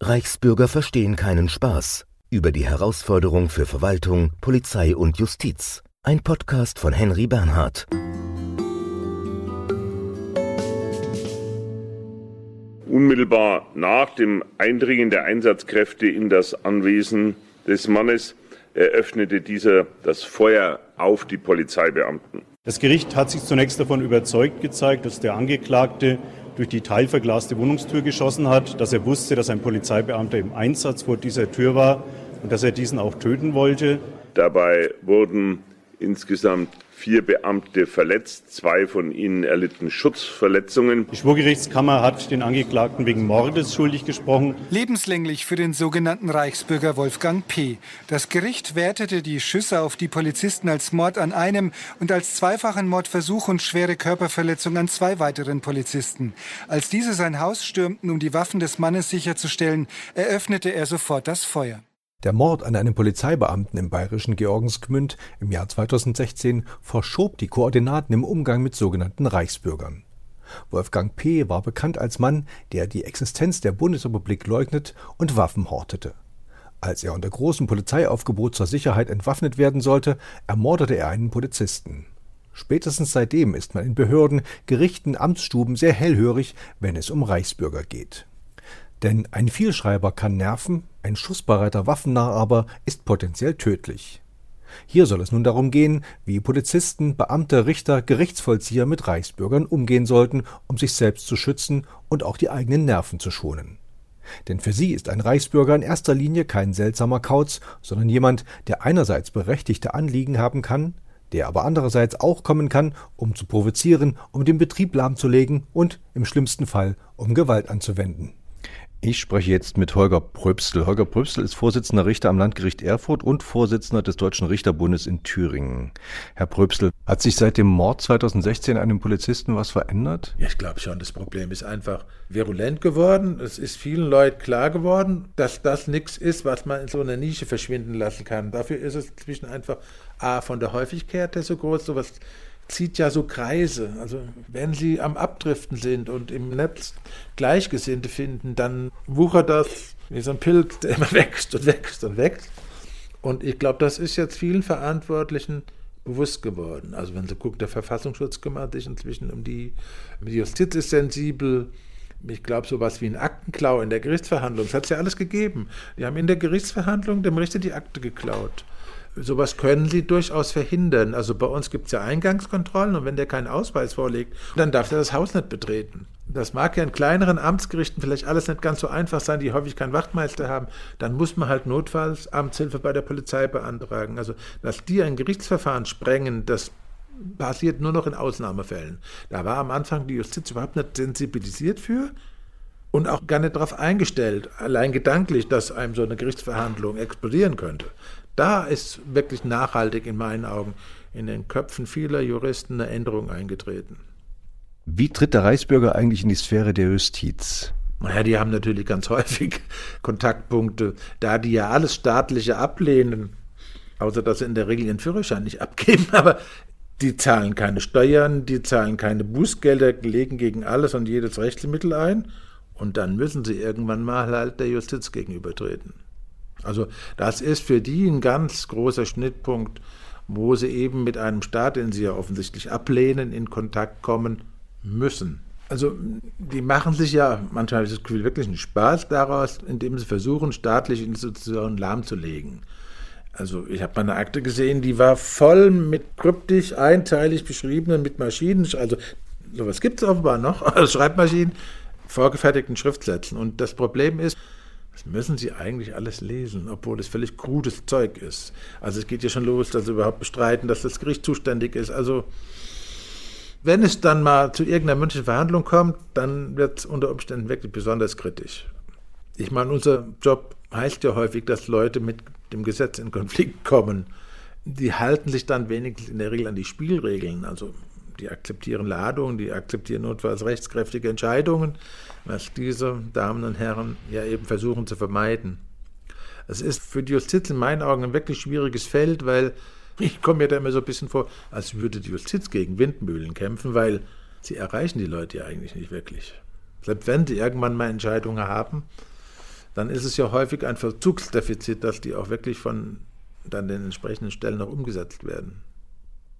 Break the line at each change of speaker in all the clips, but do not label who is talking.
Reichsbürger verstehen keinen Spaß. Über die Herausforderung für Verwaltung, Polizei und Justiz. Ein Podcast von Henry Bernhard.
Unmittelbar nach dem Eindringen der Einsatzkräfte in das Anwesen des Mannes eröffnete dieser das Feuer auf die Polizeibeamten.
Das Gericht hat sich zunächst davon überzeugt gezeigt, dass der Angeklagte durch die teilverglaste Wohnungstür geschossen hat, dass er wusste, dass ein Polizeibeamter im Einsatz vor dieser Tür war und dass er diesen auch töten wollte.
Dabei wurden insgesamt vier Beamte verletzt, zwei von ihnen erlitten Schutzverletzungen.
Die Schwurgerichtskammer hat den Angeklagten wegen Mordes schuldig gesprochen.
Lebenslänglich für den sogenannten Reichsbürger Wolfgang P. Das Gericht wertete die Schüsse auf die Polizisten als Mord an einem und als zweifachen Mordversuch und schwere Körperverletzung an zwei weiteren Polizisten. Als diese sein Haus stürmten, um die Waffen des Mannes sicherzustellen, eröffnete er sofort das Feuer.
Der Mord an einem Polizeibeamten im bayerischen Georgensgmünd im Jahr 2016 verschob die Koordinaten im Umgang mit sogenannten Reichsbürgern. Wolfgang P. war bekannt als Mann, der die Existenz der Bundesrepublik leugnet und Waffen hortete. Als er unter großem Polizeiaufgebot zur Sicherheit entwaffnet werden sollte, ermordete er einen Polizisten. Spätestens seitdem ist man in Behörden, Gerichten, Amtsstuben sehr hellhörig, wenn es um Reichsbürger geht. Denn ein Vielschreiber kann nerven, ein schussbereiter Waffennarr aber ist potenziell tödlich. Hier soll es nun darum gehen, wie Polizisten, Beamte, Richter, Gerichtsvollzieher mit Reichsbürgern umgehen sollten, um sich selbst zu schützen und auch die eigenen Nerven zu schonen. Denn für sie ist ein Reichsbürger in erster Linie kein seltsamer Kauz, sondern jemand, der einerseits berechtigte Anliegen haben kann, der aber andererseits auch kommen kann, um zu provozieren, um den Betrieb lahmzulegen und im schlimmsten Fall um Gewalt anzuwenden.
Ich spreche jetzt mit Holger Pröbstel. Holger Pröbstel ist Vorsitzender Richter am Landgericht Erfurt und Vorsitzender des Deutschen Richterbundes in Thüringen. Herr Pröbstel, hat sich seit dem Mord 2016 an einem Polizisten was verändert?
Ja, ich glaube schon. Das Problem ist einfach virulent geworden. Es ist vielen Leuten klar geworden, dass das nichts ist, was man in so einer Nische verschwinden lassen kann. Dafür ist es zwischen einfach A, von der Häufigkeit her so groß, sowas zieht ja so Kreise. Also wenn Sie am Abdriften sind und im Netz Gleichgesinnte finden, dann wuchert das wie so ein Pilz, der immer wächst und wächst und wächst. Und ich glaube, das ist jetzt vielen Verantwortlichen bewusst geworden. Also wenn Sie gucken, der Verfassungsschutz kümmert sich inzwischen um die, die Justiz ist sensibel. Ich glaube, sowas wie ein Aktenklau in der Gerichtsverhandlung, das hat es ja alles gegeben. Die haben in der Gerichtsverhandlung dem Richter die Akte geklaut sowas können sie durchaus verhindern. Also bei uns gibt es ja Eingangskontrollen und wenn der keinen Ausweis vorlegt, dann darf er das Haus nicht betreten. Das mag ja in kleineren Amtsgerichten vielleicht alles nicht ganz so einfach sein, die häufig keinen Wachtmeister haben. Dann muss man halt notfalls Amtshilfe bei der Polizei beantragen. Also, dass die ein Gerichtsverfahren sprengen, das passiert nur noch in Ausnahmefällen. Da war am Anfang die Justiz überhaupt nicht sensibilisiert für und auch gar nicht darauf eingestellt, allein gedanklich, dass einem so eine Gerichtsverhandlung explodieren könnte. Da ist wirklich nachhaltig in meinen Augen in den Köpfen vieler Juristen eine Änderung eingetreten.
Wie tritt der Reichsbürger eigentlich in die Sphäre der Justiz?
Naja, die haben natürlich ganz häufig Kontaktpunkte, da die ja alles Staatliche ablehnen, außer dass sie in der Regel ihren Führerschein nicht abgeben, aber die zahlen keine Steuern, die zahlen keine Bußgelder, legen gegen alles und jedes Rechtsmittel ein und dann müssen sie irgendwann mal halt der Justiz gegenübertreten. Also das ist für die ein ganz großer Schnittpunkt, wo sie eben mit einem Staat, den sie ja offensichtlich ablehnen, in Kontakt kommen müssen. Also die machen sich ja, manchmal das Gefühl, wirklich einen Spaß daraus, indem sie versuchen, staatliche Institutionen lahmzulegen. Also ich habe meine Akte gesehen, die war voll mit kryptisch, einteilig beschriebenen, mit Maschinen, also sowas gibt es offenbar noch, also Schreibmaschinen, vorgefertigten Schriftsätzen. Und das Problem ist, das müssen Sie eigentlich alles lesen, obwohl es völlig krudes Zeug ist. Also es geht ja schon los, dass Sie überhaupt bestreiten, dass das Gericht zuständig ist. Also wenn es dann mal zu irgendeiner mündlichen Verhandlung kommt, dann wird es unter Umständen wirklich besonders kritisch. Ich meine, unser Job heißt ja häufig, dass Leute mit dem Gesetz in Konflikt kommen. Die halten sich dann wenigstens in der Regel an die Spielregeln. Also die akzeptieren Ladungen, die akzeptieren notfalls rechtskräftige Entscheidungen, was diese Damen und Herren ja eben versuchen zu vermeiden. Es ist für die Justiz in meinen Augen ein wirklich schwieriges Feld, weil ich komme mir da immer so ein bisschen vor, als würde die Justiz gegen Windmühlen kämpfen, weil sie erreichen die Leute ja eigentlich nicht wirklich. Selbst wenn sie irgendwann mal Entscheidungen haben, dann ist es ja häufig ein Verzugsdefizit, dass die auch wirklich von dann den entsprechenden Stellen noch umgesetzt werden.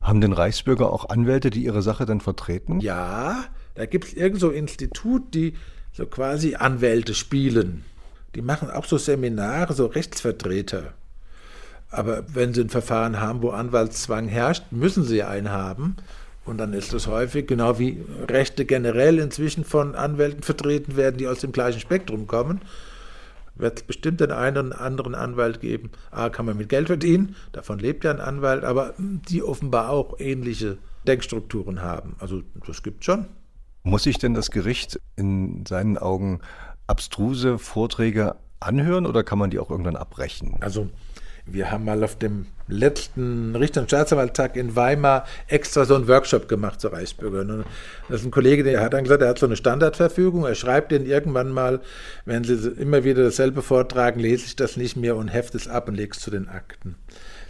Haben denn Reichsbürger auch Anwälte, die ihre Sache dann vertreten?
Ja, da gibt es irgend so ein Institut, die so quasi Anwälte spielen. Die machen auch so Seminare, so Rechtsvertreter. Aber wenn sie ein Verfahren haben, wo Anwaltszwang herrscht, müssen sie einen haben. Und dann ist es häufig, genau wie Rechte generell inzwischen von Anwälten vertreten werden, die aus dem gleichen Spektrum kommen, wird es bestimmt den einen oder anderen Anwalt geben. A, kann man mit Geld verdienen, davon lebt ja ein Anwalt, aber die offenbar auch ähnliche Denkstrukturen haben. Also das gibt schon.
Muss sich denn das Gericht in seinen Augen abstruse Vorträge anhören oder kann man die auch irgendwann abbrechen?
Also wir haben mal auf dem letzten Richter- und Staatsanwaltstag in Weimar extra so einen Workshop gemacht zur Reichsbürger. Das ist ein Kollege, der hat dann gesagt, er hat so eine Standardverfügung. Er schreibt den irgendwann mal, wenn Sie immer wieder dasselbe vortragen, lese ich das nicht mehr und heft es ab und lege es zu den Akten.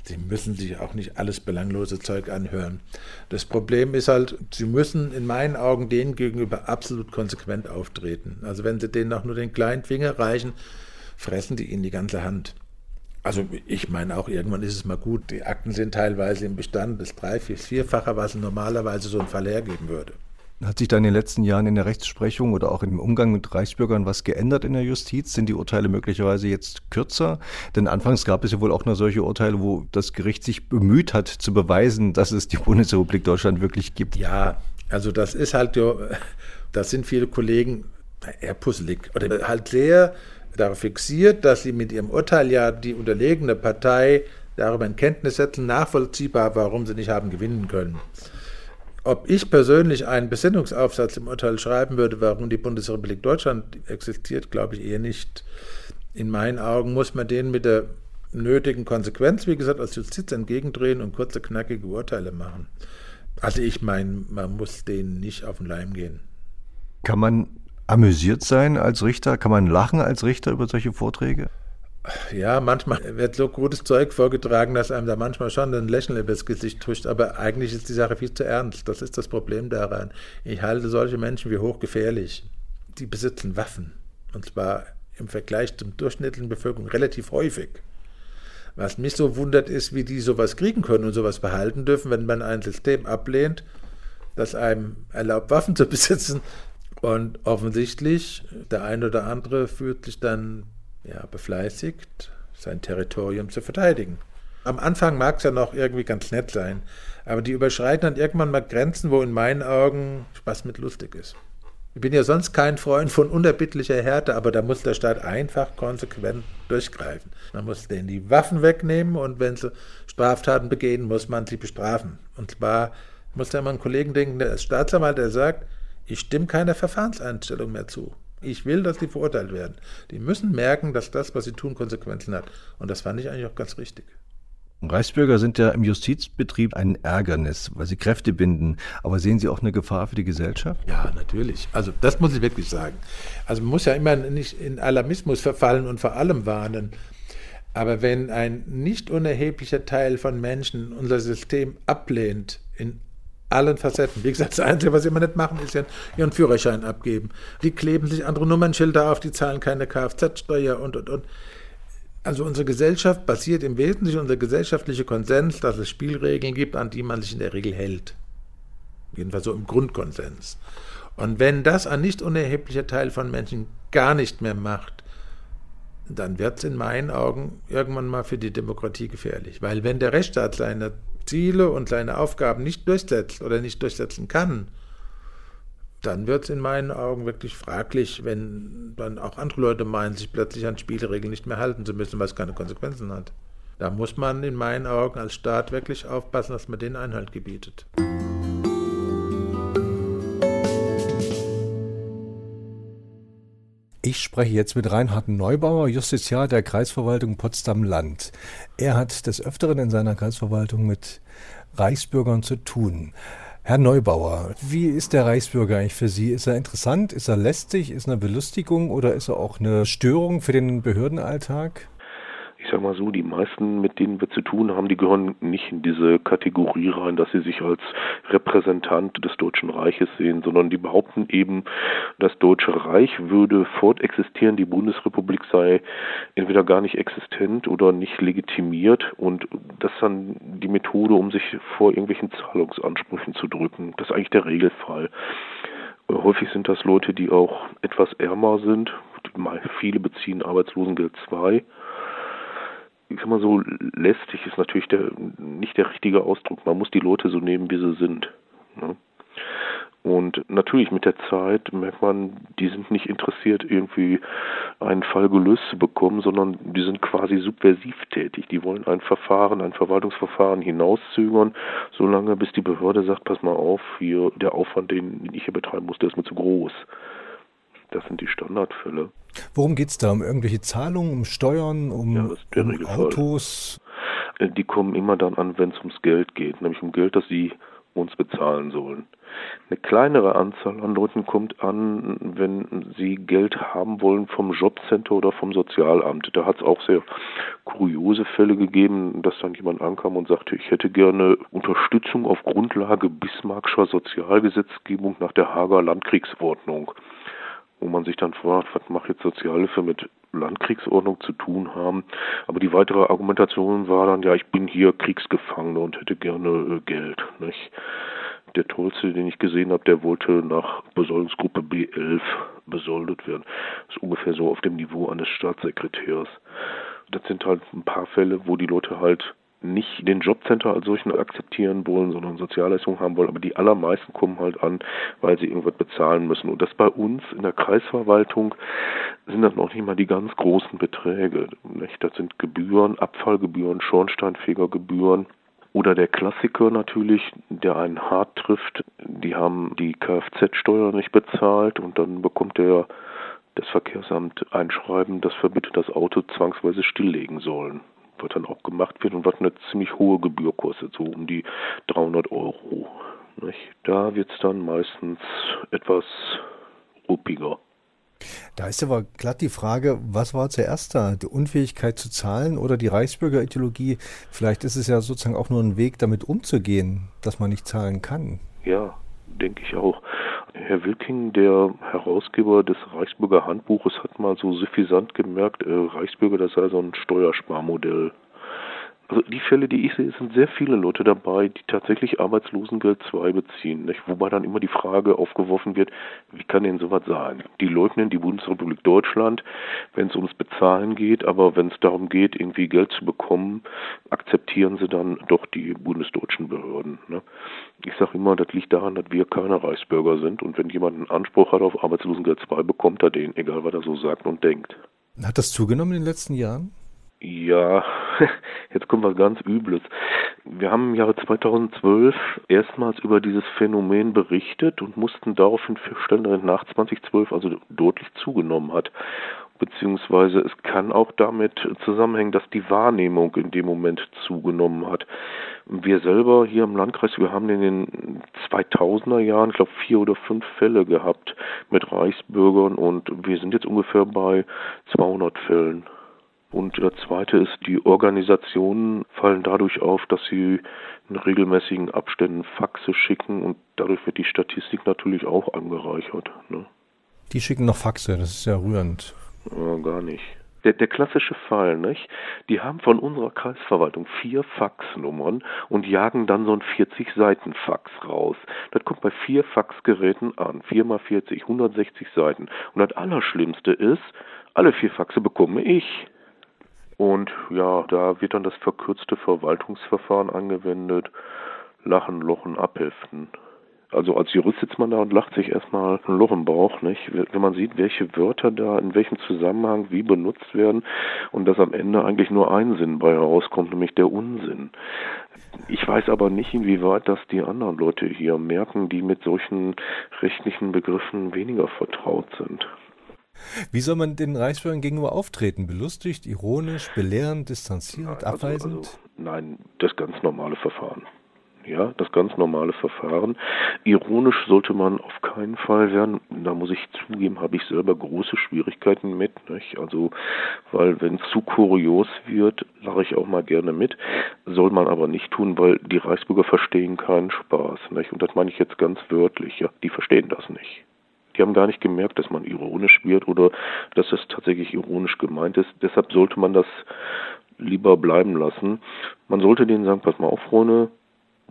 Sie müssen sich auch nicht alles belanglose Zeug anhören. Das Problem ist halt, Sie müssen in meinen Augen denen gegenüber absolut konsequent auftreten. Also wenn Sie denen auch nur den kleinen Finger reichen, fressen die Ihnen die ganze Hand. Also ich meine auch, irgendwann ist es mal gut. Die Akten sind teilweise im Bestand des drei, vier, vierfacher, was normalerweise so ein Fall hergeben würde.
Hat sich da in den letzten Jahren in der Rechtsprechung oder auch im Umgang mit Reichsbürgern was geändert in der Justiz? Sind die Urteile möglicherweise jetzt kürzer? Denn anfangs gab es ja wohl auch noch solche Urteile, wo das Gericht sich bemüht hat zu beweisen, dass es die Bundesrepublik Deutschland wirklich gibt.
Ja, also das ist halt, das sind viele Kollegen eher puzzelig oder halt sehr darauf fixiert, dass sie mit ihrem Urteil ja die unterlegene Partei darüber in Kenntnis setzen, nachvollziehbar, warum sie nicht haben gewinnen können. Ob ich persönlich einen Besinnungsaufsatz im Urteil schreiben würde, warum die Bundesrepublik Deutschland existiert, glaube ich eher nicht. In meinen Augen muss man denen mit der nötigen Konsequenz, wie gesagt, als Justiz entgegendrehen und kurze, knackige Urteile machen. Also ich meine, man muss denen nicht auf den Leim gehen.
Kann man amüsiert sein als Richter? Kann man lachen als Richter über solche Vorträge?
Ja, manchmal wird so gutes Zeug vorgetragen, dass einem da manchmal schon ein Lächeln übers Gesicht huscht, aber eigentlich ist die Sache viel zu ernst. Das ist das Problem daran. Ich halte solche Menschen wie hochgefährlich. Die besitzen Waffen. Und zwar im Vergleich zum durchschnittlichen Bevölkerung relativ häufig. Was mich so wundert, ist, wie die sowas kriegen können und sowas behalten dürfen, wenn man ein System ablehnt, das einem erlaubt, Waffen zu besitzen, und offensichtlich, der eine oder andere fühlt sich dann ja, befleißigt, sein Territorium zu verteidigen. Am Anfang mag es ja noch irgendwie ganz nett sein, aber die überschreiten dann irgendwann mal Grenzen, wo in meinen Augen Spaß mit lustig ist. Ich bin ja sonst kein Freund von unerbittlicher Härte, aber da muss der Staat einfach konsequent durchgreifen. Man muss denen die Waffen wegnehmen und wenn sie Straftaten begehen, muss man sie bestrafen. Und zwar muss da mal einen Kollegen denken, der ist Staatsanwalt, der sagt, ich stimme keiner Verfahrenseinstellung mehr zu. Ich will, dass die verurteilt werden. Die müssen merken, dass das, was sie tun, Konsequenzen hat. Und das fand ich eigentlich auch ganz richtig.
Reichsbürger sind ja im Justizbetrieb ein Ärgernis, weil sie Kräfte binden. Aber sehen Sie auch eine Gefahr für die Gesellschaft?
Ja, natürlich. Also das muss ich wirklich sagen. Also man muss ja immer nicht in Alarmismus verfallen und vor allem warnen. Aber wenn ein nicht unerheblicher Teil von Menschen unser System ablehnt in allen Facetten. Wie gesagt, das Einzige, was sie immer nicht machen, ist ihren Führerschein abgeben. Die kleben sich andere Nummernschilder auf, die zahlen keine Kfz-Steuer und, und, und. Also unsere Gesellschaft basiert im Wesentlichen unser gesellschaftlicher Konsens, dass es Spielregeln gibt, an die man sich in der Regel hält. Jedenfalls so im Grundkonsens. Und wenn das ein nicht unerheblicher Teil von Menschen gar nicht mehr macht, dann wird es in meinen Augen irgendwann mal für die Demokratie gefährlich. Weil wenn der Rechtsstaat seine Ziele und seine Aufgaben nicht durchsetzt oder nicht durchsetzen kann, dann wird es in meinen Augen wirklich fraglich, wenn dann auch andere Leute meinen, sich plötzlich an Spielregeln nicht mehr halten zu müssen, weil es keine Konsequenzen hat. Da muss man in meinen Augen als Staat wirklich aufpassen, dass man den Einhalt gebietet.
Ich spreche jetzt mit Reinhard Neubauer, Justiziar der Kreisverwaltung Potsdam-Land. Er hat des Öfteren in seiner Kreisverwaltung mit Reichsbürgern zu tun. Herr Neubauer, wie ist der Reichsbürger eigentlich für Sie? Ist er interessant? Ist er lästig? Ist er eine Belustigung oder ist er auch eine Störung für den Behördenalltag?
Sag mal so, die meisten, mit denen wir zu tun haben, die gehören nicht in diese Kategorie rein, dass sie sich als Repräsentant des Deutschen Reiches sehen, sondern die behaupten eben, das Deutsche Reich würde fortexistieren, die Bundesrepublik sei entweder gar nicht existent oder nicht legitimiert und das ist dann die Methode, um sich vor irgendwelchen Zahlungsansprüchen zu drücken. Das ist eigentlich der Regelfall. Häufig sind das Leute, die auch etwas ärmer sind. Viele beziehen Arbeitslosengeld 2 ich sag mal so, lästig ist natürlich der, nicht der richtige Ausdruck. Man muss die Leute so nehmen, wie sie sind. Ne? Und natürlich mit der Zeit merkt man, die sind nicht interessiert, irgendwie einen Fall gelöst zu bekommen, sondern die sind quasi subversiv tätig. Die wollen ein Verfahren, ein Verwaltungsverfahren hinauszögern, solange bis die Behörde sagt, pass mal auf, hier der Aufwand, den ich hier betreiben muss, der ist mir zu groß. Das sind die Standardfälle.
Worum geht es da? Um irgendwelche Zahlungen, um Steuern, um, ja, um Autos?
Äh, die kommen immer dann an, wenn es ums Geld geht, nämlich um Geld, das sie uns bezahlen sollen. Eine kleinere Anzahl an Leuten kommt an, wenn sie Geld haben wollen vom Jobcenter oder vom Sozialamt. Da hat es auch sehr kuriose Fälle gegeben, dass dann jemand ankam und sagte, ich hätte gerne Unterstützung auf Grundlage Bismarckscher Sozialgesetzgebung nach der Hager Landkriegsordnung wo man sich dann fragt, was macht jetzt Sozialhilfe mit Landkriegsordnung zu tun haben. Aber die weitere Argumentation war dann, ja, ich bin hier Kriegsgefangener und hätte gerne äh, Geld. Nicht? Der tollste, den ich gesehen habe, der wollte nach Besoldungsgruppe B11 besoldet werden. Das ist ungefähr so auf dem Niveau eines Staatssekretärs. Das sind halt ein paar Fälle, wo die Leute halt nicht den Jobcenter als solchen akzeptieren wollen, sondern Sozialleistungen haben wollen, aber die allermeisten kommen halt an, weil sie irgendwas bezahlen müssen. Und das bei uns in der Kreisverwaltung sind das noch nicht mal die ganz großen Beträge. Nicht? Das sind Gebühren, Abfallgebühren, Schornsteinfegergebühren. Oder der Klassiker natürlich, der einen hart trifft, die haben die Kfz-Steuer nicht bezahlt und dann bekommt der das Verkehrsamt ein Schreiben, das verbietet, das Auto zwangsweise stilllegen sollen was dann auch gemacht wird und was eine ziemlich hohe Gebühr kostet, so um die 300 Euro. Nicht? Da wird es dann meistens etwas ruppiger.
Da ist aber glatt die Frage, was war zuerst da? Die Unfähigkeit zu zahlen oder die Reichsbürgerideologie? Vielleicht ist es ja sozusagen auch nur ein Weg, damit umzugehen, dass man nicht zahlen kann.
Ja, denke ich auch. Herr Wilking, der Herausgeber des Reichsbürger Handbuches, hat mal so suffisant gemerkt, äh, Reichsbürger, das sei so ein Steuersparmodell. Also die Fälle, die ich sehe, sind sehr viele Leute dabei, die tatsächlich Arbeitslosengeld 2 beziehen. Nicht? Wobei dann immer die Frage aufgeworfen wird, wie kann denn sowas sein? Die leugnen die Bundesrepublik Deutschland, wenn es ums Bezahlen geht, aber wenn es darum geht, irgendwie Geld zu bekommen, akzeptieren sie dann doch die bundesdeutschen Behörden. Ne? Ich sage immer, das liegt daran, dass wir keine Reichsbürger sind und wenn jemand einen Anspruch hat auf Arbeitslosengeld 2, bekommt er den, egal was er so sagt und denkt.
Hat das zugenommen in den letzten Jahren?
Ja, jetzt kommt was ganz Übles. Wir haben im Jahre 2012 erstmals über dieses Phänomen berichtet und mussten daraufhin feststellen, dass nach 2012 also deutlich zugenommen hat. Beziehungsweise es kann auch damit zusammenhängen, dass die Wahrnehmung in dem Moment zugenommen hat. Wir selber hier im Landkreis, wir haben in den 2000er Jahren, ich glaube, vier oder fünf Fälle gehabt mit Reichsbürgern und wir sind jetzt ungefähr bei 200 Fällen. Und der zweite ist, die Organisationen fallen dadurch auf, dass sie in regelmäßigen Abständen Faxe schicken und dadurch wird die Statistik natürlich auch angereichert. Ne?
Die schicken noch Faxe, das ist ja rührend.
Ja, gar nicht. Der, der klassische Fall, nicht? Die haben von unserer Kreisverwaltung vier Faxnummern und jagen dann so ein 40-Seiten-Fax raus. Das kommt bei vier Faxgeräten an. Vier mal 40, 160 Seiten. Und das Allerschlimmste ist, alle vier Faxe bekomme ich. Und ja, da wird dann das verkürzte Verwaltungsverfahren angewendet. Lachen, Lochen, Abheften. Also als Jurist sitzt man da und lacht sich erstmal ein Loch im Bauch, nicht? Wenn man sieht, welche Wörter da in welchem Zusammenhang wie benutzt werden und dass am Ende eigentlich nur ein Sinn bei herauskommt, nämlich der Unsinn. Ich weiß aber nicht, inwieweit das die anderen Leute hier merken, die mit solchen rechtlichen Begriffen weniger vertraut sind.
Wie soll man den Reichsbürgern gegenüber auftreten? Belustigt, ironisch, belehrend, distanziert, nein, abweisend? Also,
also, nein, das ganz normale Verfahren. Ja, das ganz normale Verfahren. Ironisch sollte man auf keinen Fall werden. Da muss ich zugeben, habe ich selber große Schwierigkeiten mit. Nicht? Also, weil wenn es zu kurios wird, lache ich auch mal gerne mit. Soll man aber nicht tun, weil die Reichsbürger verstehen keinen Spaß. Nicht? Und das meine ich jetzt ganz wörtlich. Ja, die verstehen das nicht. Die haben gar nicht gemerkt, dass man ironisch wird oder dass es tatsächlich ironisch gemeint ist. Deshalb sollte man das lieber bleiben lassen. Man sollte denen sagen, pass mal auf, Freunde,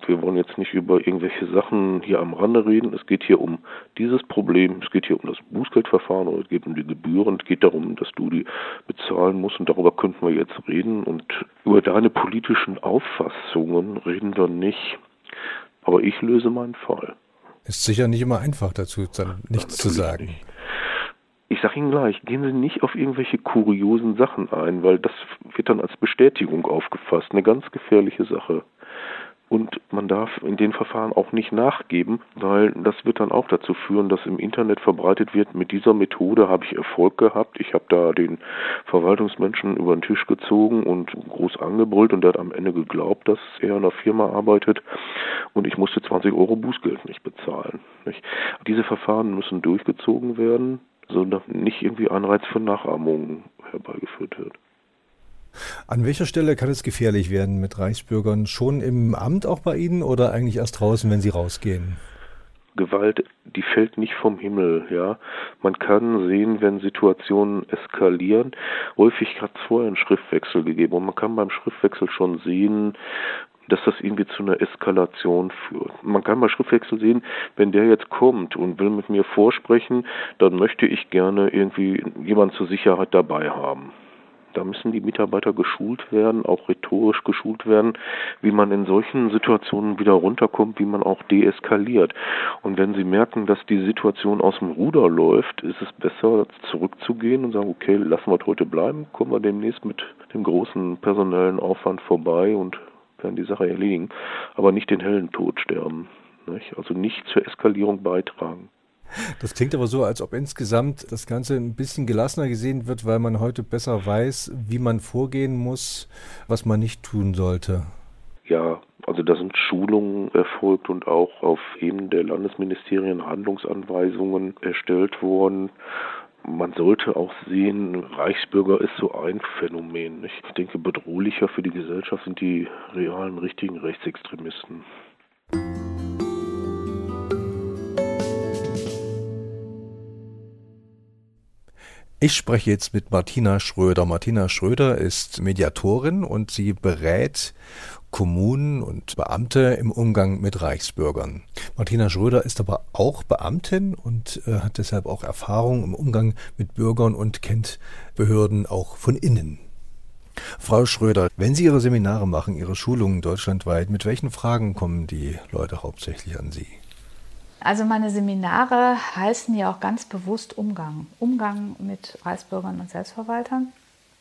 wir wollen jetzt nicht über irgendwelche Sachen hier am Rande reden. Es geht hier um dieses Problem. Es geht hier um das Bußgeldverfahren oder es geht um die Gebühren. Es geht darum, dass du die bezahlen musst und darüber könnten wir jetzt reden. Und über deine politischen Auffassungen reden wir nicht. Aber ich löse meinen Fall.
Ist sicher nicht immer einfach dazu, dann nichts zu sagen. Nicht.
Ich sage Ihnen gleich, gehen Sie nicht auf irgendwelche kuriosen Sachen ein, weil das wird dann als Bestätigung aufgefasst. Eine ganz gefährliche Sache. Und man darf in den Verfahren auch nicht nachgeben, weil das wird dann auch dazu führen, dass im Internet verbreitet wird, mit dieser Methode habe ich Erfolg gehabt. Ich habe da den Verwaltungsmenschen über den Tisch gezogen und groß angebrüllt und der hat am Ende geglaubt, dass er in einer Firma arbeitet und ich musste 20 Euro Bußgeld nicht bezahlen. Nicht? Diese Verfahren müssen durchgezogen werden, sodass nicht irgendwie Anreiz für Nachahmung herbeigeführt wird.
An welcher Stelle kann es gefährlich werden mit Reichsbürgern? Schon im Amt auch bei Ihnen oder eigentlich erst draußen, wenn Sie rausgehen?
Gewalt, die fällt nicht vom Himmel, ja. Man kann sehen, wenn Situationen eskalieren. Häufig hat es vorher einen Schriftwechsel gegeben und man kann beim Schriftwechsel schon sehen, dass das irgendwie zu einer Eskalation führt. Man kann bei Schriftwechsel sehen, wenn der jetzt kommt und will mit mir vorsprechen, dann möchte ich gerne irgendwie jemand zur Sicherheit dabei haben. Da müssen die Mitarbeiter geschult werden, auch rhetorisch geschult werden, wie man in solchen Situationen wieder runterkommt, wie man auch deeskaliert. Und wenn sie merken, dass die Situation aus dem Ruder läuft, ist es besser, zurückzugehen und sagen, okay, lassen wir heute bleiben, kommen wir demnächst mit dem großen personellen Aufwand vorbei und werden die Sache erledigen, aber nicht den hellen Tod sterben. Nicht? Also nicht zur Eskalierung beitragen.
Das klingt aber so, als ob insgesamt das Ganze ein bisschen gelassener gesehen wird, weil man heute besser weiß, wie man vorgehen muss, was man nicht tun sollte.
Ja, also da sind Schulungen erfolgt und auch auf Ebene der Landesministerien Handlungsanweisungen erstellt worden. Man sollte auch sehen, Reichsbürger ist so ein Phänomen. Ich denke, bedrohlicher für die Gesellschaft sind die realen, richtigen Rechtsextremisten.
Ich spreche jetzt mit Martina Schröder. Martina Schröder ist Mediatorin und sie berät Kommunen und Beamte im Umgang mit Reichsbürgern. Martina Schröder ist aber auch Beamtin und äh, hat deshalb auch Erfahrung im Umgang mit Bürgern und kennt Behörden auch von innen. Frau Schröder, wenn Sie Ihre Seminare machen, Ihre Schulungen deutschlandweit, mit welchen Fragen kommen die Leute hauptsächlich an Sie?
Also meine Seminare heißen ja auch ganz bewusst Umgang. Umgang mit Reichsbürgern und Selbstverwaltern.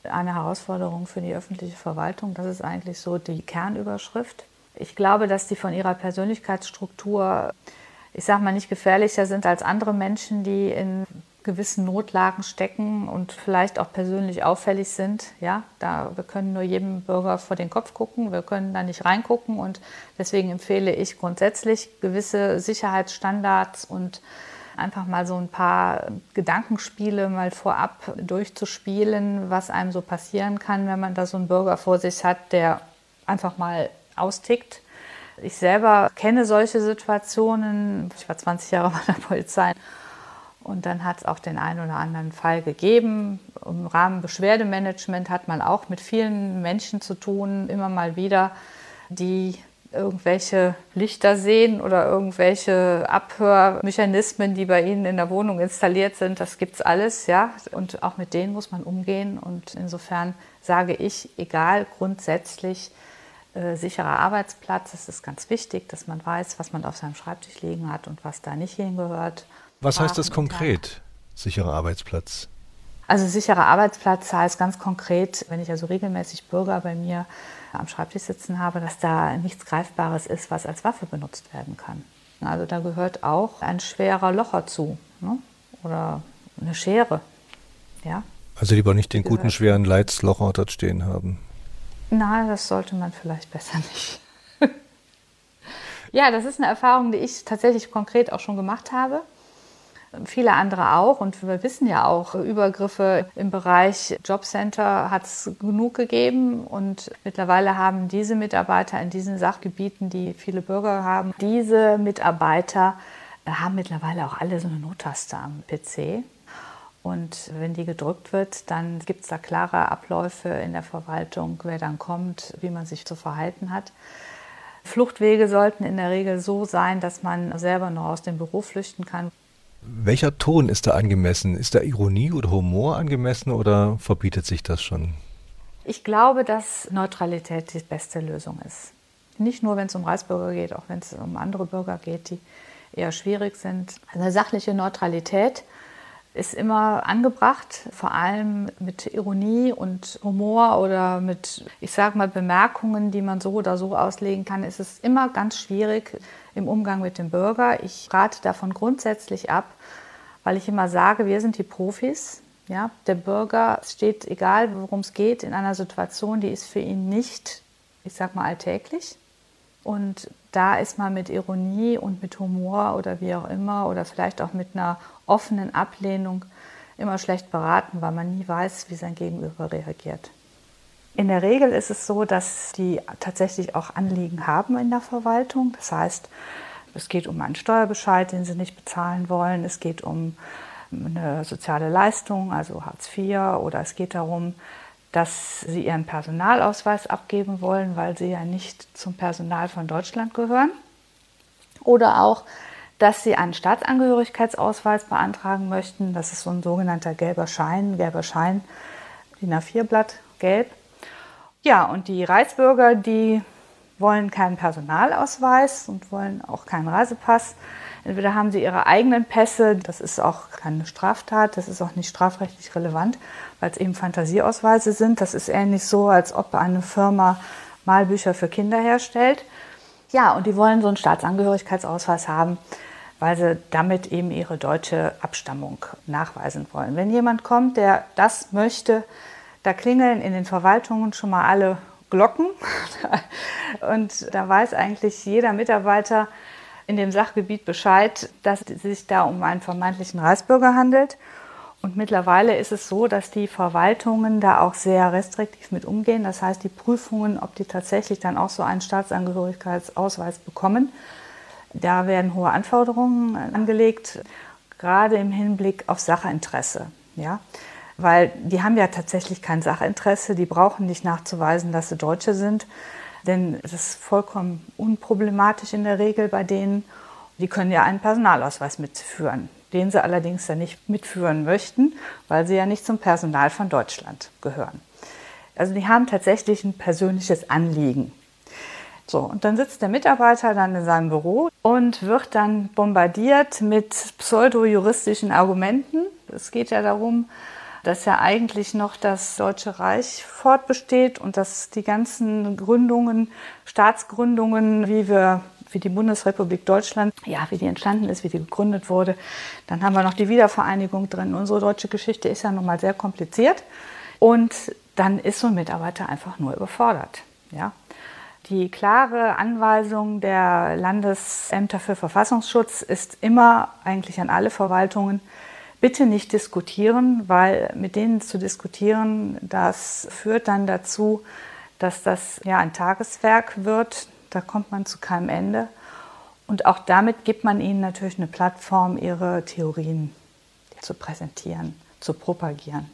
Eine Herausforderung für die öffentliche Verwaltung, das ist eigentlich so die Kernüberschrift. Ich glaube, dass die von ihrer Persönlichkeitsstruktur, ich sage mal, nicht gefährlicher sind als andere Menschen, die in gewissen Notlagen stecken und vielleicht auch persönlich auffällig sind. Ja, da wir können nur jedem Bürger vor den Kopf gucken, wir können da nicht reingucken und deswegen empfehle ich grundsätzlich gewisse Sicherheitsstandards und einfach mal so ein paar Gedankenspiele mal vorab durchzuspielen, was einem so passieren kann, wenn man da so einen Bürger vor sich hat, der einfach mal austickt. Ich selber kenne solche Situationen. Ich war 20 Jahre bei der Polizei und dann hat es auch den einen oder anderen Fall gegeben. Im Rahmen Beschwerdemanagement hat man auch mit vielen Menschen zu tun, immer mal wieder, die irgendwelche Lichter sehen oder irgendwelche Abhörmechanismen, die bei ihnen in der Wohnung installiert sind. Das gibt es alles, ja. Und auch mit denen muss man umgehen. Und insofern sage ich, egal, grundsätzlich äh, sicherer Arbeitsplatz. Es ist ganz wichtig, dass man weiß, was man auf seinem Schreibtisch liegen hat und was da nicht hingehört.
Was heißt das konkret, sicherer Arbeitsplatz?
Also sicherer Arbeitsplatz heißt ganz konkret, wenn ich also regelmäßig Bürger bei mir am Schreibtisch sitzen habe, dass da nichts Greifbares ist, was als Waffe benutzt werden kann. Also da gehört auch ein schwerer Locher zu ne? oder eine Schere. Ja?
Also lieber nicht den guten schweren Leitslocher dort stehen haben.
Nein, das sollte man vielleicht besser nicht. Ja, das ist eine Erfahrung, die ich tatsächlich konkret auch schon gemacht habe. Viele andere auch. Und wir wissen ja auch, Übergriffe im Bereich Jobcenter hat es genug gegeben. Und mittlerweile haben diese Mitarbeiter in diesen Sachgebieten, die viele Bürger haben, diese Mitarbeiter haben mittlerweile auch alle so eine Nottaste am PC. Und wenn die gedrückt wird, dann gibt es da klare Abläufe in der Verwaltung, wer dann kommt, wie man sich zu verhalten hat. Fluchtwege sollten in der Regel so sein, dass man selber noch aus dem Büro flüchten kann.
Welcher Ton ist da angemessen? Ist da Ironie oder Humor angemessen oder verbietet sich das schon?
Ich glaube, dass Neutralität die beste Lösung ist. Nicht nur, wenn es um Reichsbürger geht, auch wenn es um andere Bürger geht, die eher schwierig sind. Eine sachliche Neutralität ist immer angebracht, vor allem mit Ironie und Humor oder mit, ich sage mal, Bemerkungen, die man so oder so auslegen kann, ist es immer ganz schwierig im Umgang mit dem Bürger. Ich rate davon grundsätzlich ab, weil ich immer sage, wir sind die Profis. Ja, der Bürger steht, egal worum es geht, in einer Situation, die ist für ihn nicht, ich sage mal, alltäglich. Und da ist man mit Ironie und mit Humor oder wie auch immer oder vielleicht auch mit einer offenen Ablehnung immer schlecht beraten, weil man nie weiß, wie sein Gegenüber reagiert. In der Regel ist es so, dass die tatsächlich auch Anliegen haben in der Verwaltung. Das heißt, es geht um einen Steuerbescheid, den sie nicht bezahlen wollen. Es geht um eine soziale Leistung, also Hartz IV, oder es geht darum, dass sie ihren Personalausweis abgeben wollen, weil sie ja nicht zum Personal von Deutschland gehören. Oder auch, dass sie einen Staatsangehörigkeitsausweis beantragen möchten. Das ist so ein sogenannter gelber Schein, gelber Schein, DIN A4-Blatt, gelb. Ja, und die Reichsbürger, die wollen keinen Personalausweis und wollen auch keinen Reisepass. Entweder haben sie ihre eigenen Pässe, das ist auch keine Straftat, das ist auch nicht strafrechtlich relevant, weil es eben Fantasieausweise sind. Das ist ähnlich so, als ob eine Firma Malbücher für Kinder herstellt. Ja, und die wollen so einen Staatsangehörigkeitsausweis haben, weil sie damit eben ihre deutsche Abstammung nachweisen wollen. Wenn jemand kommt, der das möchte, da klingeln in den Verwaltungen schon mal alle Glocken. Und da weiß eigentlich jeder Mitarbeiter in dem Sachgebiet Bescheid, dass es sich da um einen vermeintlichen Reichsbürger handelt. Und mittlerweile ist es so, dass die Verwaltungen da auch sehr restriktiv mit umgehen. Das heißt, die Prüfungen, ob die tatsächlich dann auch so einen Staatsangehörigkeitsausweis bekommen, da werden hohe Anforderungen angelegt, gerade im Hinblick auf Sachinteresse. Ja? Weil die haben ja tatsächlich kein Sachinteresse, die brauchen nicht nachzuweisen, dass sie Deutsche sind, denn das ist vollkommen unproblematisch in der Regel bei denen. Die können ja einen Personalausweis mitführen den sie allerdings ja nicht mitführen möchten, weil sie ja nicht zum Personal von Deutschland gehören. Also die haben tatsächlich ein persönliches Anliegen. So, und dann sitzt der Mitarbeiter dann in seinem Büro und wird dann bombardiert mit pseudo-juristischen Argumenten. Es geht ja darum, dass ja eigentlich noch das Deutsche Reich fortbesteht und dass die ganzen Gründungen, Staatsgründungen, wie wir wie die Bundesrepublik Deutschland, ja, wie die entstanden ist, wie die gegründet wurde. Dann haben wir noch die Wiedervereinigung drin. Unsere deutsche Geschichte ist ja nun mal sehr kompliziert. Und dann ist so ein Mitarbeiter einfach nur überfordert. Ja. Die klare Anweisung der Landesämter für Verfassungsschutz ist immer eigentlich an alle Verwaltungen, bitte nicht diskutieren, weil mit denen zu diskutieren, das führt dann dazu, dass das ja ein Tageswerk wird, da kommt man zu keinem Ende. Und auch damit gibt man ihnen natürlich eine Plattform, ihre Theorien zu präsentieren, zu propagieren.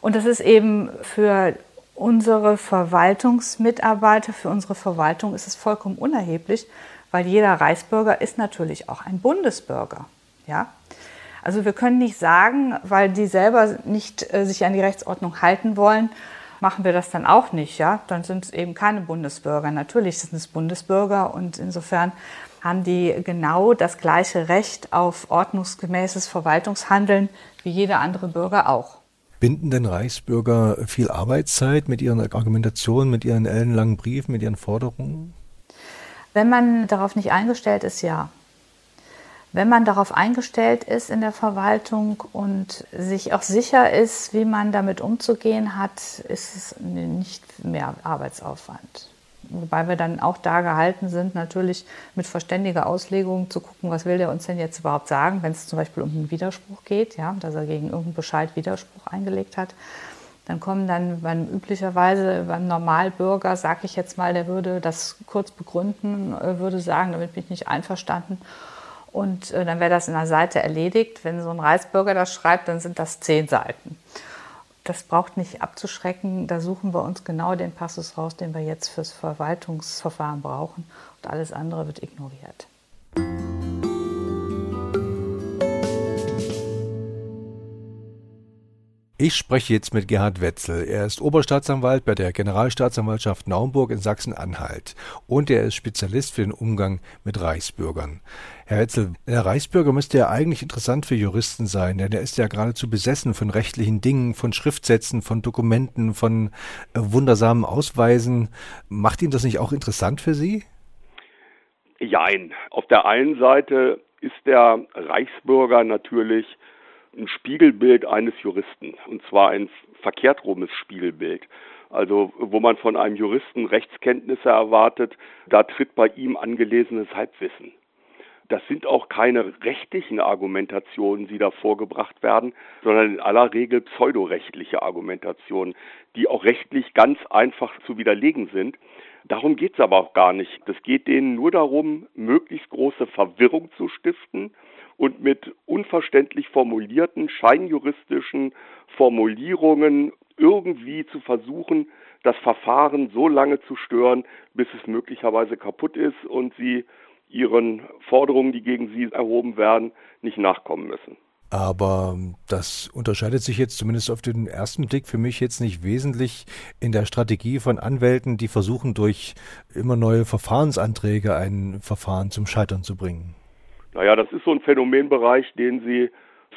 Und das ist eben für unsere Verwaltungsmitarbeiter, für unsere Verwaltung ist es vollkommen unerheblich, weil jeder Reichsbürger ist natürlich auch ein Bundesbürger. Ja? Also wir können nicht sagen, weil die selber nicht äh, sich an die Rechtsordnung halten wollen, machen wir das dann auch nicht. Ja? Dann sind es eben keine Bundesbürger. Natürlich sind es Bundesbürger und insofern haben die genau das gleiche Recht auf ordnungsgemäßes Verwaltungshandeln wie jeder andere Bürger auch.
Binden denn Reichsbürger viel Arbeitszeit mit ihren Argumentationen, mit ihren ellenlangen Briefen, mit ihren Forderungen?
Wenn man darauf nicht eingestellt ist, ja. Wenn man darauf eingestellt ist in der Verwaltung und sich auch sicher ist, wie man damit umzugehen hat, ist es nicht mehr Arbeitsaufwand. Wobei wir dann auch da gehalten sind, natürlich mit verständiger Auslegung zu gucken, was will der uns denn jetzt überhaupt sagen, wenn es zum Beispiel um einen Widerspruch geht, ja, dass er gegen irgendeinen Bescheid Widerspruch eingelegt hat. Dann kommen dann beim, üblicherweise beim Normalbürger, sage ich jetzt mal, der würde das kurz begründen, äh, würde sagen, damit bin ich nicht einverstanden. Und äh, dann wäre das in der Seite erledigt. Wenn so ein Reichsbürger das schreibt, dann sind das zehn Seiten. Das braucht nicht abzuschrecken. Da suchen wir uns genau den Passus raus, den wir jetzt fürs Verwaltungsverfahren brauchen. Und alles andere wird ignoriert.
Ich spreche jetzt mit Gerhard Wetzel. Er ist Oberstaatsanwalt bei der Generalstaatsanwaltschaft Naumburg in Sachsen-Anhalt und er ist Spezialist für den Umgang mit Reichsbürgern. Herr Wetzel, der Reichsbürger müsste ja eigentlich interessant für Juristen sein, denn er ist ja geradezu besessen von rechtlichen Dingen, von Schriftsätzen, von Dokumenten, von äh, wundersamen Ausweisen. Macht ihn das nicht auch interessant für Sie?
Jein. Auf der einen Seite ist der Reichsbürger natürlich ein Spiegelbild eines Juristen, und zwar ein verkehrt rumes Spiegelbild. Also wo man von einem Juristen Rechtskenntnisse erwartet, da tritt bei ihm angelesenes Halbwissen. Das sind auch keine rechtlichen Argumentationen, die da vorgebracht werden, sondern in aller Regel pseudorechtliche Argumentationen, die auch rechtlich ganz einfach zu widerlegen sind. Darum geht es aber auch gar nicht. Es geht denen nur darum, möglichst große Verwirrung zu stiften und mit unverständlich formulierten, scheinjuristischen Formulierungen irgendwie zu versuchen, das Verfahren so lange zu stören, bis es möglicherweise kaputt ist und sie ihren Forderungen, die gegen sie erhoben werden, nicht nachkommen müssen.
Aber das unterscheidet sich jetzt zumindest auf den ersten Blick für mich jetzt nicht wesentlich in der Strategie von Anwälten, die versuchen, durch immer neue Verfahrensanträge ein Verfahren zum Scheitern zu bringen.
Naja, das ist so ein Phänomenbereich, den Sie,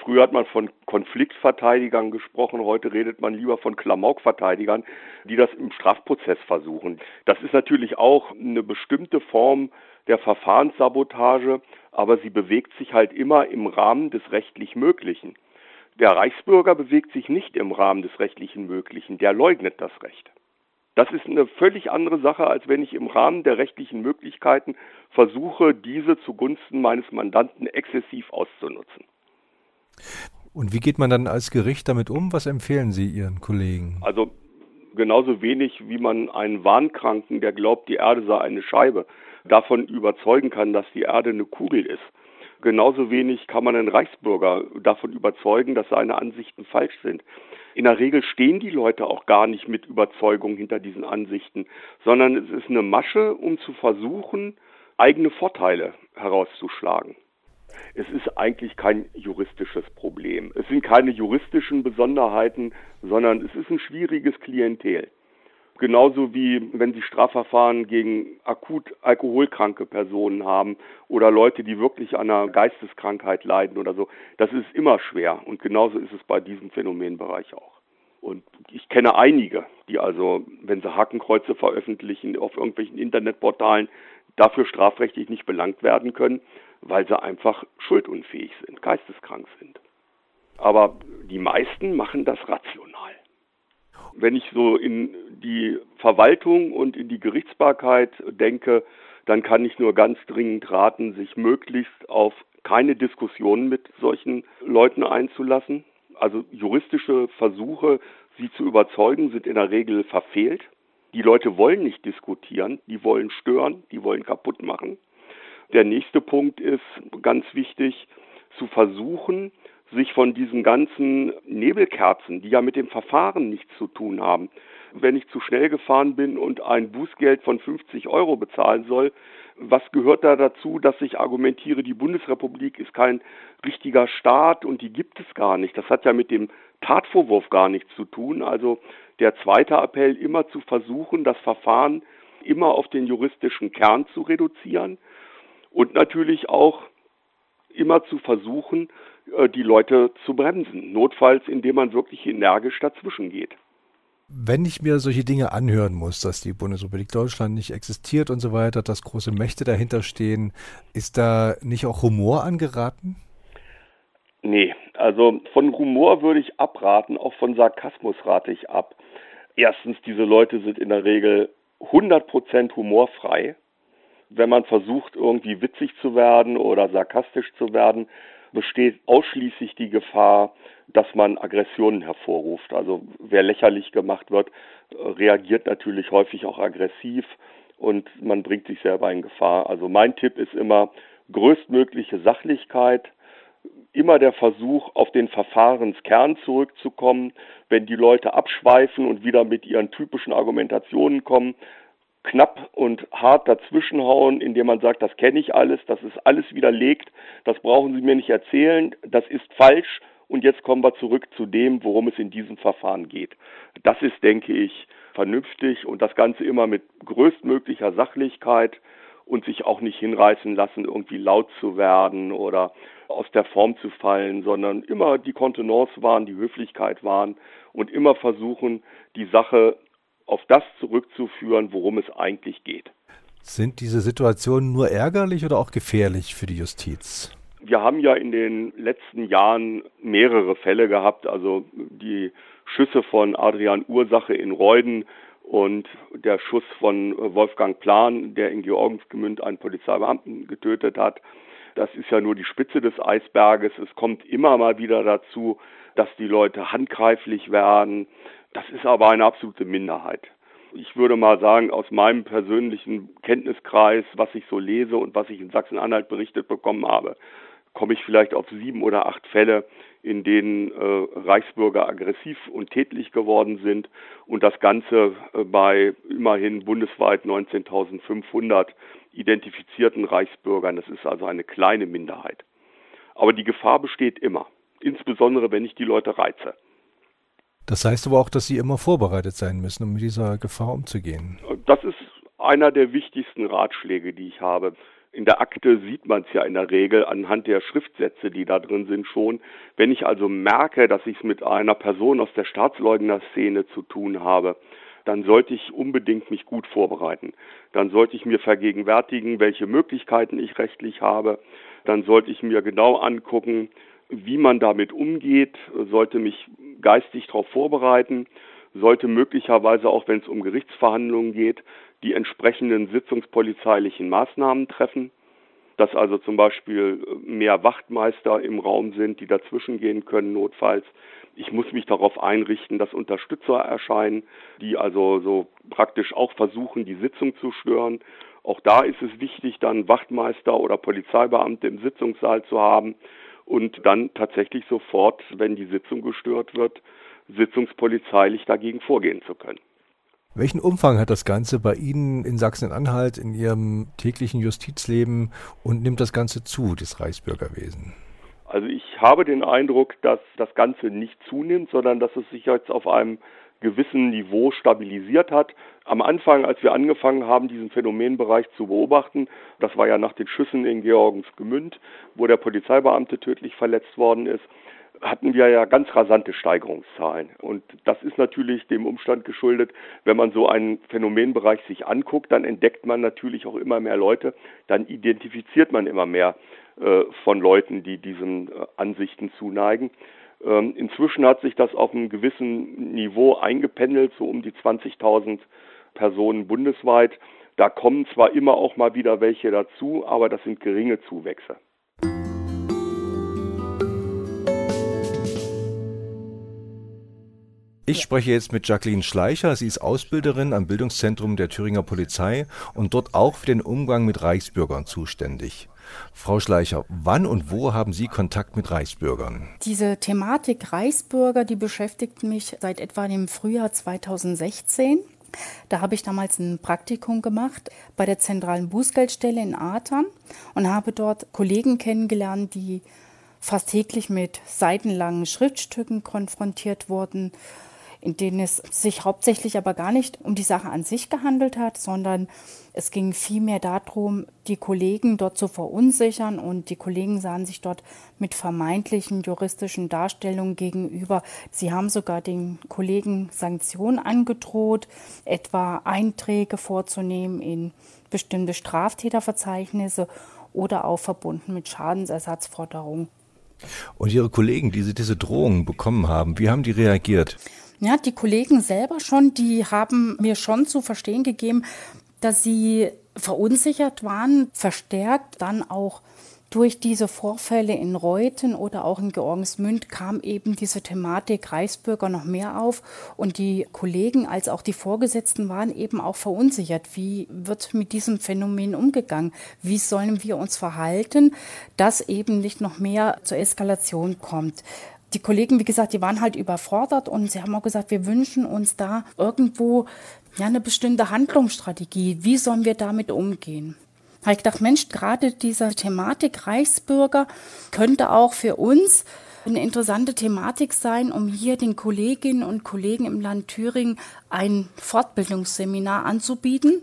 früher hat man von Konfliktverteidigern gesprochen, heute redet man lieber von Klamaukverteidigern, die das im Strafprozess versuchen. Das ist natürlich auch eine bestimmte Form der Verfahrenssabotage, aber sie bewegt sich halt immer im Rahmen des rechtlich Möglichen. Der Reichsbürger bewegt sich nicht im Rahmen des rechtlichen Möglichen, der leugnet das Recht. Das ist eine völlig andere Sache, als wenn ich im Rahmen der rechtlichen Möglichkeiten versuche, diese zugunsten meines Mandanten exzessiv auszunutzen.
Und wie geht man dann als Gericht damit um? Was empfehlen Sie Ihren Kollegen?
Also genauso wenig wie man einen Wahnkranken, der glaubt, die Erde sei eine Scheibe, davon überzeugen kann, dass die Erde eine Kugel ist. Genauso wenig kann man einen Reichsbürger davon überzeugen, dass seine Ansichten falsch sind. In der Regel stehen die Leute auch gar nicht mit Überzeugung hinter diesen Ansichten, sondern es ist eine Masche, um zu versuchen, eigene Vorteile herauszuschlagen. Es ist eigentlich kein juristisches Problem. Es sind keine juristischen Besonderheiten, sondern es ist ein schwieriges Klientel. Genauso wie wenn Sie Strafverfahren gegen akut alkoholkranke Personen haben oder Leute, die wirklich an einer Geisteskrankheit leiden oder so. Das ist immer schwer und genauso ist es bei diesem Phänomenbereich auch. Und ich kenne einige, die also, wenn sie Hakenkreuze veröffentlichen auf irgendwelchen Internetportalen, dafür strafrechtlich nicht belangt werden können, weil sie einfach schuldunfähig sind, geisteskrank sind. Aber die meisten machen das rational wenn ich so in die Verwaltung und in die Gerichtsbarkeit denke, dann kann ich nur ganz dringend raten, sich möglichst auf keine Diskussionen mit solchen Leuten einzulassen. Also juristische Versuche, sie zu überzeugen, sind in der Regel verfehlt. Die Leute wollen nicht diskutieren, die wollen stören, die wollen kaputt machen. Der nächste Punkt ist ganz wichtig, zu versuchen, sich von diesen ganzen Nebelkerzen, die ja mit dem Verfahren nichts zu tun haben, wenn ich zu schnell gefahren bin und ein Bußgeld von 50 Euro bezahlen soll, was gehört da dazu, dass ich argumentiere, die Bundesrepublik ist kein richtiger Staat und die gibt es gar nicht. Das hat ja mit dem Tatvorwurf gar nichts zu tun. Also der zweite Appell, immer zu versuchen, das Verfahren immer auf den juristischen Kern zu reduzieren und natürlich auch immer zu versuchen, die Leute zu bremsen. Notfalls, indem man wirklich energisch dazwischen geht.
Wenn ich mir solche Dinge anhören muss, dass die Bundesrepublik Deutschland nicht existiert und so weiter, dass große Mächte dahinter stehen, ist da nicht auch Humor angeraten?
Nee, also von Humor würde ich abraten, auch von Sarkasmus rate ich ab. Erstens, diese Leute sind in der Regel 100% humorfrei. Wenn man versucht, irgendwie witzig zu werden oder sarkastisch zu werden, besteht ausschließlich die Gefahr, dass man Aggressionen hervorruft. Also wer lächerlich gemacht wird, reagiert natürlich häufig auch aggressiv und man bringt sich selber in Gefahr. Also mein Tipp ist immer größtmögliche Sachlichkeit, immer der Versuch, auf den Verfahrenskern zurückzukommen. Wenn die Leute abschweifen und wieder mit ihren typischen Argumentationen kommen, knapp und hart dazwischenhauen, indem man sagt, das kenne ich alles, das ist alles widerlegt, das brauchen Sie mir nicht erzählen, das ist falsch und jetzt kommen wir zurück zu dem, worum es in diesem Verfahren geht. Das ist, denke ich, vernünftig und das Ganze immer mit größtmöglicher Sachlichkeit und sich auch nicht hinreißen lassen, irgendwie laut zu werden oder aus der Form zu fallen, sondern immer die Kontenance wahren, die Höflichkeit wahren und immer versuchen, die Sache auf das zurückzuführen, worum es eigentlich geht.
Sind diese Situationen nur ärgerlich oder auch gefährlich für die Justiz?
Wir haben ja in den letzten Jahren mehrere Fälle gehabt, also die Schüsse von Adrian Ursache in Reuden und der Schuss von Wolfgang Plan, der in Georgensgemünd einen Polizeibeamten getötet hat. Das ist ja nur die Spitze des Eisberges. Es kommt immer mal wieder dazu, dass die Leute handgreiflich werden. Das ist aber eine absolute Minderheit. Ich würde mal sagen, aus meinem persönlichen Kenntniskreis, was ich so lese und was ich in Sachsen-Anhalt berichtet bekommen habe, komme ich vielleicht auf sieben oder acht Fälle, in denen äh, Reichsbürger aggressiv und tätlich geworden sind und das Ganze äh, bei immerhin bundesweit 19.500 identifizierten Reichsbürgern. Das ist also eine kleine Minderheit. Aber die Gefahr besteht immer, insbesondere wenn ich die Leute reize.
Das heißt aber auch, dass sie immer vorbereitet sein müssen, um mit dieser Gefahr umzugehen.
Das ist einer der wichtigsten Ratschläge, die ich habe. In der Akte sieht man es ja in der Regel anhand der Schriftsätze, die da drin sind schon. Wenn ich also merke, dass ich es mit einer Person aus der Staatsleugner-Szene zu tun habe, dann sollte ich unbedingt mich gut vorbereiten. Dann sollte ich mir vergegenwärtigen, welche Möglichkeiten ich rechtlich habe. Dann sollte ich mir genau angucken, wie man damit umgeht, sollte mich geistig darauf vorbereiten, sollte möglicherweise auch, wenn es um Gerichtsverhandlungen geht, die entsprechenden sitzungspolizeilichen Maßnahmen treffen, dass also zum Beispiel mehr Wachtmeister im Raum sind, die dazwischen gehen können notfalls. Ich muss mich darauf einrichten, dass Unterstützer erscheinen, die also so praktisch auch versuchen, die Sitzung zu stören. Auch da ist es wichtig, dann Wachtmeister oder Polizeibeamte im Sitzungssaal zu haben und dann tatsächlich sofort, wenn die Sitzung gestört wird, sitzungspolizeilich dagegen vorgehen zu können.
Welchen Umfang hat das Ganze bei Ihnen in Sachsen-Anhalt in Ihrem täglichen Justizleben und nimmt das Ganze zu, das Reichsbürgerwesen?
Also ich habe den Eindruck, dass das Ganze nicht zunimmt, sondern dass es sich jetzt auf einem gewissen Niveau stabilisiert hat. Am Anfang, als wir angefangen haben, diesen Phänomenbereich zu beobachten, das war ja nach den Schüssen in Georgensgemünd, wo der Polizeibeamte tödlich verletzt worden ist, hatten wir ja ganz rasante Steigerungszahlen. Und das ist natürlich dem Umstand geschuldet, wenn man so einen Phänomenbereich sich anguckt, dann entdeckt man natürlich auch immer mehr Leute, dann identifiziert man immer mehr äh, von Leuten, die diesen äh, Ansichten zuneigen. Ähm, inzwischen hat sich das auf einem gewissen Niveau eingependelt, so um die 20.000 Personen bundesweit. Da kommen zwar immer auch mal wieder welche dazu, aber das sind geringe Zuwächse.
Ich spreche jetzt mit Jacqueline Schleicher. Sie ist Ausbilderin am Bildungszentrum der Thüringer Polizei und dort auch für den Umgang mit Reichsbürgern zuständig. Frau Schleicher, wann und wo haben Sie Kontakt mit Reichsbürgern?
Diese Thematik Reichsbürger, die beschäftigt mich seit etwa dem Frühjahr 2016. Da habe ich damals ein Praktikum gemacht bei der zentralen Bußgeldstelle in Atern und habe dort Kollegen kennengelernt, die fast täglich mit seitenlangen Schriftstücken konfrontiert wurden in denen es sich hauptsächlich aber gar nicht um die Sache an sich gehandelt hat, sondern es ging vielmehr darum, die Kollegen dort zu verunsichern und die Kollegen sahen sich dort mit vermeintlichen juristischen Darstellungen gegenüber. Sie haben sogar den Kollegen Sanktionen angedroht, etwa Einträge vorzunehmen in bestimmte Straftäterverzeichnisse oder auch verbunden mit Schadensersatzforderungen.
Und Ihre Kollegen, die diese Drohungen bekommen haben, wie haben die reagiert?
Ja, die Kollegen selber schon, die haben mir schon zu verstehen gegeben, dass sie verunsichert waren, verstärkt dann auch durch diese Vorfälle in Reuthen oder auch in Georgensmünd kam eben diese Thematik Reichsbürger noch mehr auf und die Kollegen als auch die Vorgesetzten waren eben auch verunsichert. Wie wird mit diesem Phänomen umgegangen? Wie sollen wir uns verhalten, dass eben nicht noch mehr zur Eskalation kommt? Die Kollegen, wie gesagt, die waren halt überfordert und sie haben auch gesagt, wir wünschen uns da irgendwo ja, eine bestimmte Handlungsstrategie. Wie sollen wir damit umgehen? habe ich gedacht, Mensch, gerade diese Thematik Reichsbürger könnte auch für uns eine interessante Thematik sein, um hier den Kolleginnen und Kollegen im Land Thüringen ein Fortbildungsseminar anzubieten.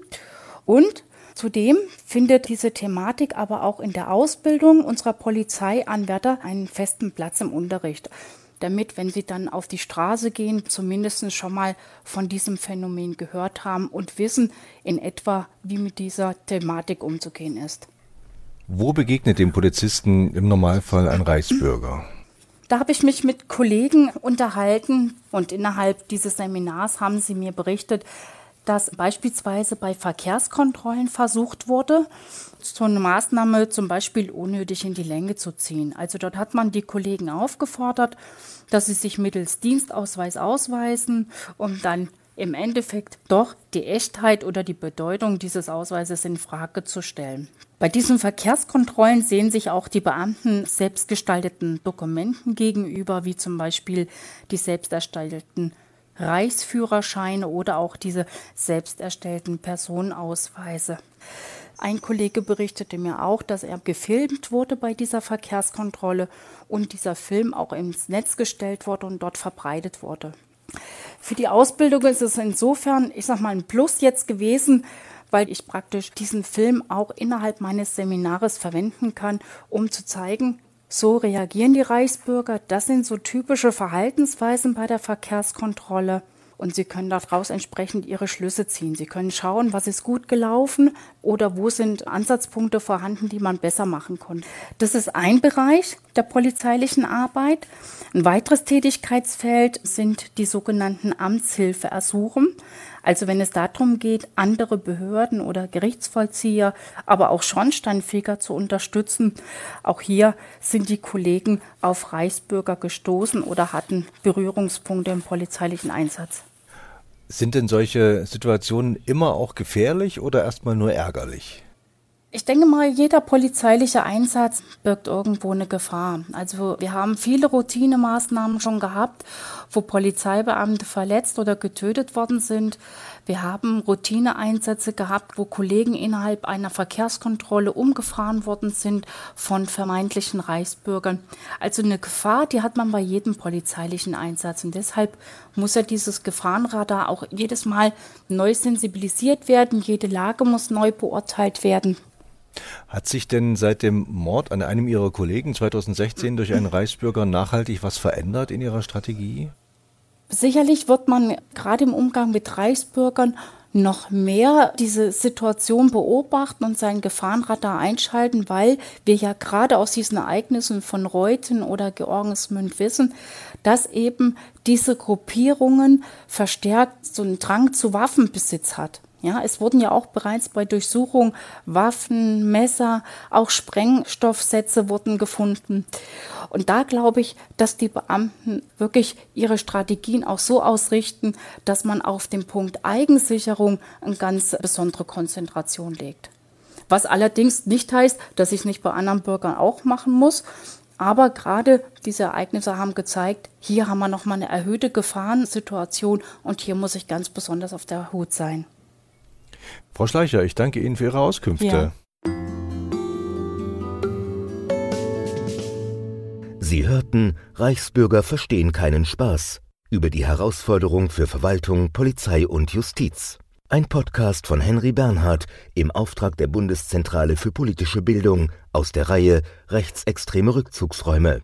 Und zudem findet diese Thematik aber auch in der Ausbildung unserer Polizeianwärter einen festen Platz im Unterricht damit, wenn sie dann auf die Straße gehen, zumindest schon mal von diesem Phänomen gehört haben und wissen in etwa, wie mit dieser Thematik umzugehen ist.
Wo begegnet dem Polizisten im Normalfall ein Reichsbürger?
Da habe ich mich mit Kollegen unterhalten und innerhalb dieses Seminars haben sie mir berichtet, dass beispielsweise bei Verkehrskontrollen versucht wurde, so eine Maßnahme zum Beispiel unnötig in die Länge zu ziehen. Also dort hat man die Kollegen aufgefordert, dass sie sich mittels Dienstausweis ausweisen, um dann im Endeffekt doch die Echtheit oder die Bedeutung dieses Ausweises in Frage zu stellen. Bei diesen Verkehrskontrollen sehen sich auch die Beamten selbstgestalteten Dokumenten gegenüber, wie zum Beispiel die selbst erstellten Reichsführerscheine oder auch diese selbst erstellten Personenausweise. Ein Kollege berichtete mir auch, dass er gefilmt wurde bei dieser Verkehrskontrolle und dieser Film auch ins Netz gestellt wurde und dort verbreitet wurde. Für die Ausbildung ist es insofern, ich sag mal, ein Plus jetzt gewesen, weil ich praktisch diesen Film auch innerhalb meines Seminares verwenden kann, um zu zeigen, so reagieren die Reichsbürger. Das sind so typische Verhaltensweisen bei der Verkehrskontrolle. Und Sie können daraus entsprechend Ihre Schlüsse ziehen. Sie können schauen, was ist gut gelaufen oder wo sind Ansatzpunkte vorhanden, die man besser machen konnte. Das ist ein Bereich der polizeilichen Arbeit. Ein weiteres Tätigkeitsfeld sind die sogenannten Amtshilfeersuchen. Also wenn es darum geht, andere Behörden oder Gerichtsvollzieher, aber auch Schornsteinfeger zu unterstützen, auch hier sind die Kollegen auf Reichsbürger gestoßen oder hatten Berührungspunkte im polizeilichen Einsatz.
Sind denn solche Situationen immer auch gefährlich oder erstmal nur ärgerlich?
Ich denke mal, jeder polizeiliche Einsatz birgt irgendwo eine Gefahr. Also wir haben viele Routinemaßnahmen schon gehabt, wo Polizeibeamte verletzt oder getötet worden sind. Wir haben Routineeinsätze gehabt, wo Kollegen innerhalb einer Verkehrskontrolle umgefahren worden sind von vermeintlichen Reichsbürgern. Also eine Gefahr, die hat man bei jedem polizeilichen Einsatz. Und deshalb muss ja dieses Gefahrenradar auch jedes Mal neu sensibilisiert werden. Jede Lage muss neu beurteilt werden.
Hat sich denn seit dem Mord an einem Ihrer Kollegen 2016 durch einen Reichsbürger nachhaltig was verändert in Ihrer Strategie?
Sicherlich wird man gerade im Umgang mit Reichsbürgern noch mehr diese Situation beobachten und sein Gefahrenradar einschalten, weil wir ja gerade aus diesen Ereignissen von Reuthen oder Georgensmünd wissen, dass eben diese Gruppierungen verstärkt so einen Drang zu Waffenbesitz hat. Ja, es wurden ja auch bereits bei Durchsuchung Waffen, Messer, auch Sprengstoffsätze wurden gefunden. Und da glaube ich, dass die Beamten wirklich ihre Strategien auch so ausrichten, dass man auf den Punkt Eigensicherung eine ganz besondere Konzentration legt. Was allerdings nicht heißt, dass ich es nicht bei anderen Bürgern auch machen muss. Aber gerade diese Ereignisse haben gezeigt, hier haben wir nochmal eine erhöhte Gefahrensituation und hier muss ich ganz besonders auf der Hut sein.
Frau Schleicher, ich danke Ihnen für Ihre Auskünfte. Ja.
Sie hörten Reichsbürger verstehen keinen Spaß über die Herausforderung für Verwaltung, Polizei und Justiz. Ein Podcast von Henry Bernhard im Auftrag der Bundeszentrale für politische Bildung aus der Reihe Rechtsextreme Rückzugsräume.